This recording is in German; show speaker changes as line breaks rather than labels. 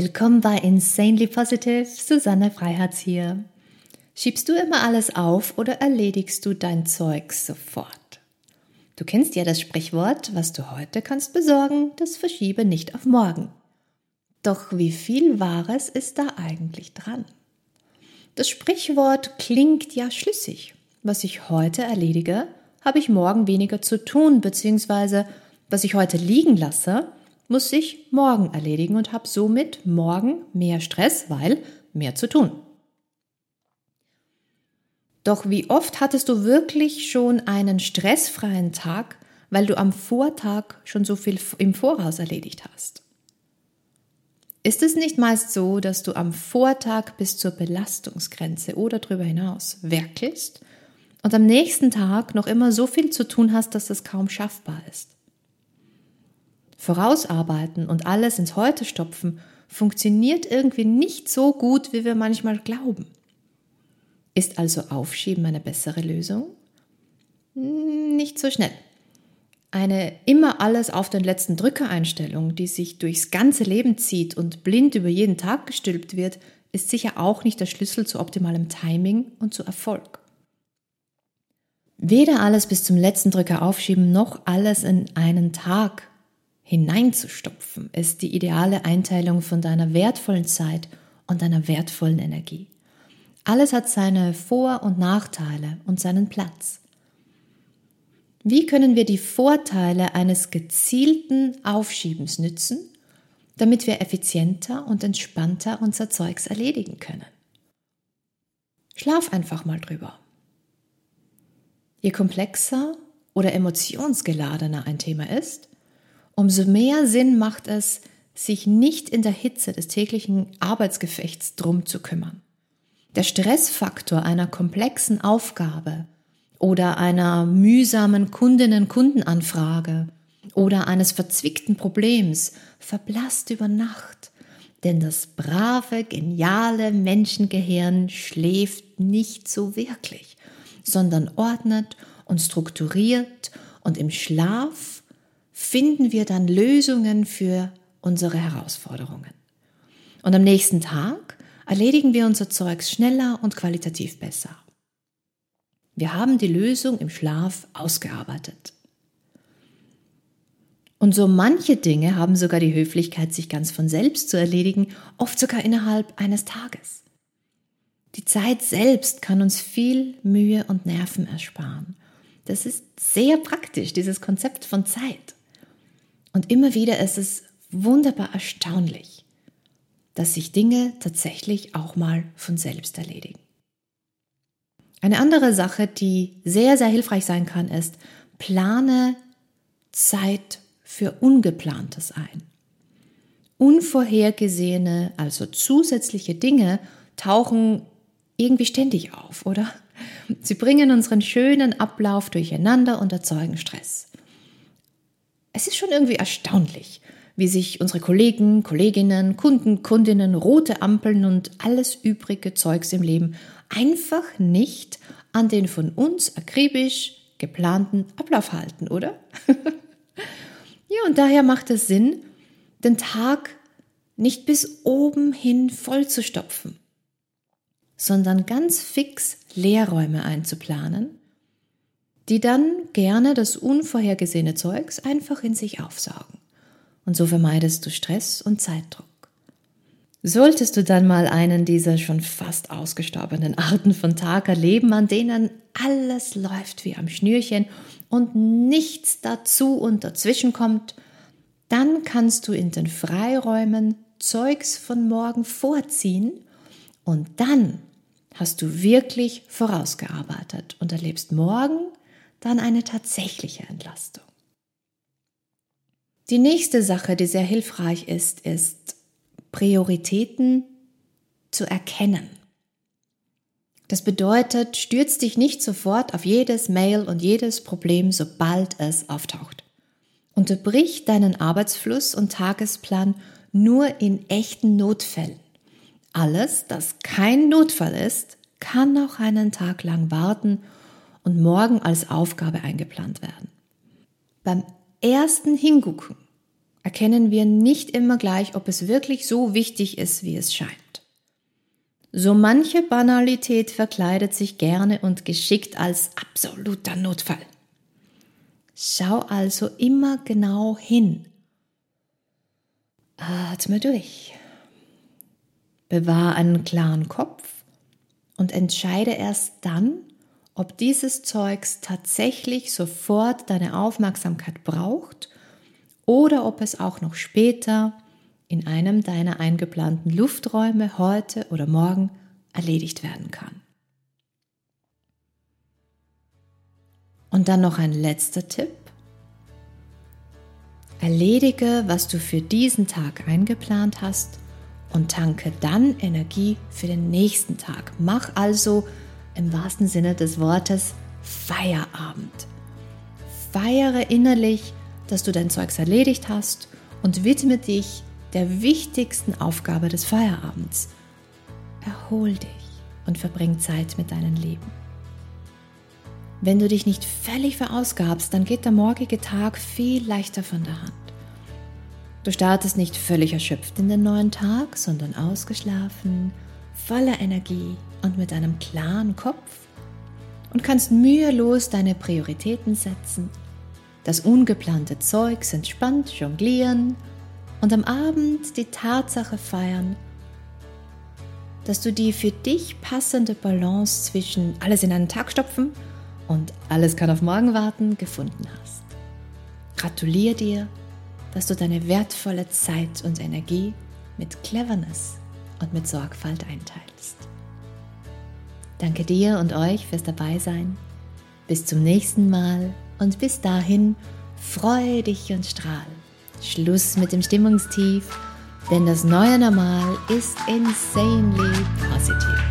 Willkommen bei Insanely Positive, Susanne Freiherz hier. Schiebst du immer alles auf oder erledigst du dein Zeug sofort? Du kennst ja das Sprichwort, was du heute kannst besorgen, das verschiebe nicht auf morgen. Doch wie viel Wahres ist da eigentlich dran? Das Sprichwort klingt ja schlüssig. Was ich heute erledige, habe ich morgen weniger zu tun, beziehungsweise was ich heute liegen lasse, muss ich morgen erledigen und habe somit morgen mehr Stress, weil mehr zu tun. Doch wie oft hattest du wirklich schon einen stressfreien Tag, weil du am Vortag schon so viel im Voraus erledigt hast? Ist es nicht meist so, dass du am Vortag bis zur Belastungsgrenze oder darüber hinaus werkelst und am nächsten Tag noch immer so viel zu tun hast, dass es kaum schaffbar ist? Vorausarbeiten und alles ins Heute stopfen funktioniert irgendwie nicht so gut, wie wir manchmal glauben. Ist also Aufschieben eine bessere Lösung? Nicht so schnell. Eine immer alles auf den letzten Drücker Einstellung, die sich durchs ganze Leben zieht und blind über jeden Tag gestülpt wird, ist sicher auch nicht der Schlüssel zu optimalem Timing und zu Erfolg. Weder alles bis zum letzten Drücker aufschieben, noch alles in einen Tag hineinzustopfen, ist die ideale Einteilung von deiner wertvollen Zeit und deiner wertvollen Energie. Alles hat seine Vor- und Nachteile und seinen Platz. Wie können wir die Vorteile eines gezielten Aufschiebens nützen, damit wir effizienter und entspannter unser Zeugs erledigen können? Schlaf einfach mal drüber. Je komplexer oder emotionsgeladener ein Thema ist, umso mehr Sinn macht es, sich nicht in der Hitze des täglichen Arbeitsgefechts drum zu kümmern. Der Stressfaktor einer komplexen Aufgabe oder einer mühsamen Kundinnen-Kundenanfrage oder eines verzwickten Problems verblasst über Nacht, denn das brave, geniale Menschengehirn schläft nicht so wirklich, sondern ordnet und strukturiert und im Schlaf finden wir dann Lösungen für unsere Herausforderungen. Und am nächsten Tag erledigen wir unser Zeugs schneller und qualitativ besser. Wir haben die Lösung im Schlaf ausgearbeitet. Und so manche Dinge haben sogar die Höflichkeit, sich ganz von selbst zu erledigen, oft sogar innerhalb eines Tages. Die Zeit selbst kann uns viel Mühe und Nerven ersparen. Das ist sehr praktisch, dieses Konzept von Zeit. Und immer wieder ist es wunderbar erstaunlich, dass sich Dinge tatsächlich auch mal von selbst erledigen. Eine andere Sache, die sehr, sehr hilfreich sein kann, ist, plane Zeit für Ungeplantes ein. Unvorhergesehene, also zusätzliche Dinge tauchen irgendwie ständig auf, oder? Sie bringen unseren schönen Ablauf durcheinander und erzeugen Stress es ist schon irgendwie erstaunlich, wie sich unsere Kollegen, Kolleginnen, Kunden, Kundinnen, rote Ampeln und alles übrige Zeugs im Leben einfach nicht an den von uns akribisch geplanten Ablauf halten, oder? ja, und daher macht es Sinn, den Tag nicht bis oben hin voll zu stopfen, sondern ganz fix Leerräume einzuplanen die dann gerne das unvorhergesehene Zeugs einfach in sich aufsaugen. Und so vermeidest du Stress und Zeitdruck. Solltest du dann mal einen dieser schon fast ausgestorbenen Arten von Tag erleben, an denen alles läuft wie am Schnürchen und nichts dazu und dazwischen kommt, dann kannst du in den Freiräumen Zeugs von morgen vorziehen und dann hast du wirklich vorausgearbeitet und erlebst morgen dann eine tatsächliche Entlastung. Die nächste Sache, die sehr hilfreich ist, ist Prioritäten zu erkennen. Das bedeutet, stürz dich nicht sofort auf jedes Mail und jedes Problem, sobald es auftaucht. Unterbrich deinen Arbeitsfluss und Tagesplan nur in echten Notfällen. Alles, das kein Notfall ist, kann auch einen Tag lang warten und morgen als Aufgabe eingeplant werden. Beim ersten Hingucken erkennen wir nicht immer gleich, ob es wirklich so wichtig ist, wie es scheint. So manche Banalität verkleidet sich gerne und geschickt als absoluter Notfall. Schau also immer genau hin. Atme durch. Bewahr einen klaren Kopf und entscheide erst dann, ob dieses Zeugs tatsächlich sofort deine Aufmerksamkeit braucht oder ob es auch noch später in einem deiner eingeplanten Lufträume heute oder morgen erledigt werden kann. Und dann noch ein letzter Tipp. Erledige, was du für diesen Tag eingeplant hast und tanke dann Energie für den nächsten Tag. Mach also im wahrsten Sinne des Wortes Feierabend. Feiere innerlich, dass du dein Zeugs erledigt hast und widme dich der wichtigsten Aufgabe des Feierabends. Erhol dich und verbring Zeit mit deinen Lieben. Wenn du dich nicht völlig verausgabst, dann geht der morgige Tag viel leichter von der Hand. Du startest nicht völlig erschöpft in den neuen Tag, sondern ausgeschlafen, voller Energie und mit einem klaren Kopf und kannst mühelos deine Prioritäten setzen das ungeplante Zeugs entspannt jonglieren und am Abend die Tatsache feiern, dass du die für dich passende Balance zwischen alles in einen Tag stopfen und alles kann auf morgen warten gefunden hast. Gratuliere dir, dass du deine wertvolle Zeit und Energie mit Cleverness und mit Sorgfalt einteilst. Danke dir und euch fürs Dabeisein. Bis zum nächsten Mal und bis dahin freue dich und strahl. Schluss mit dem Stimmungstief, denn das neue Normal ist insanely positive.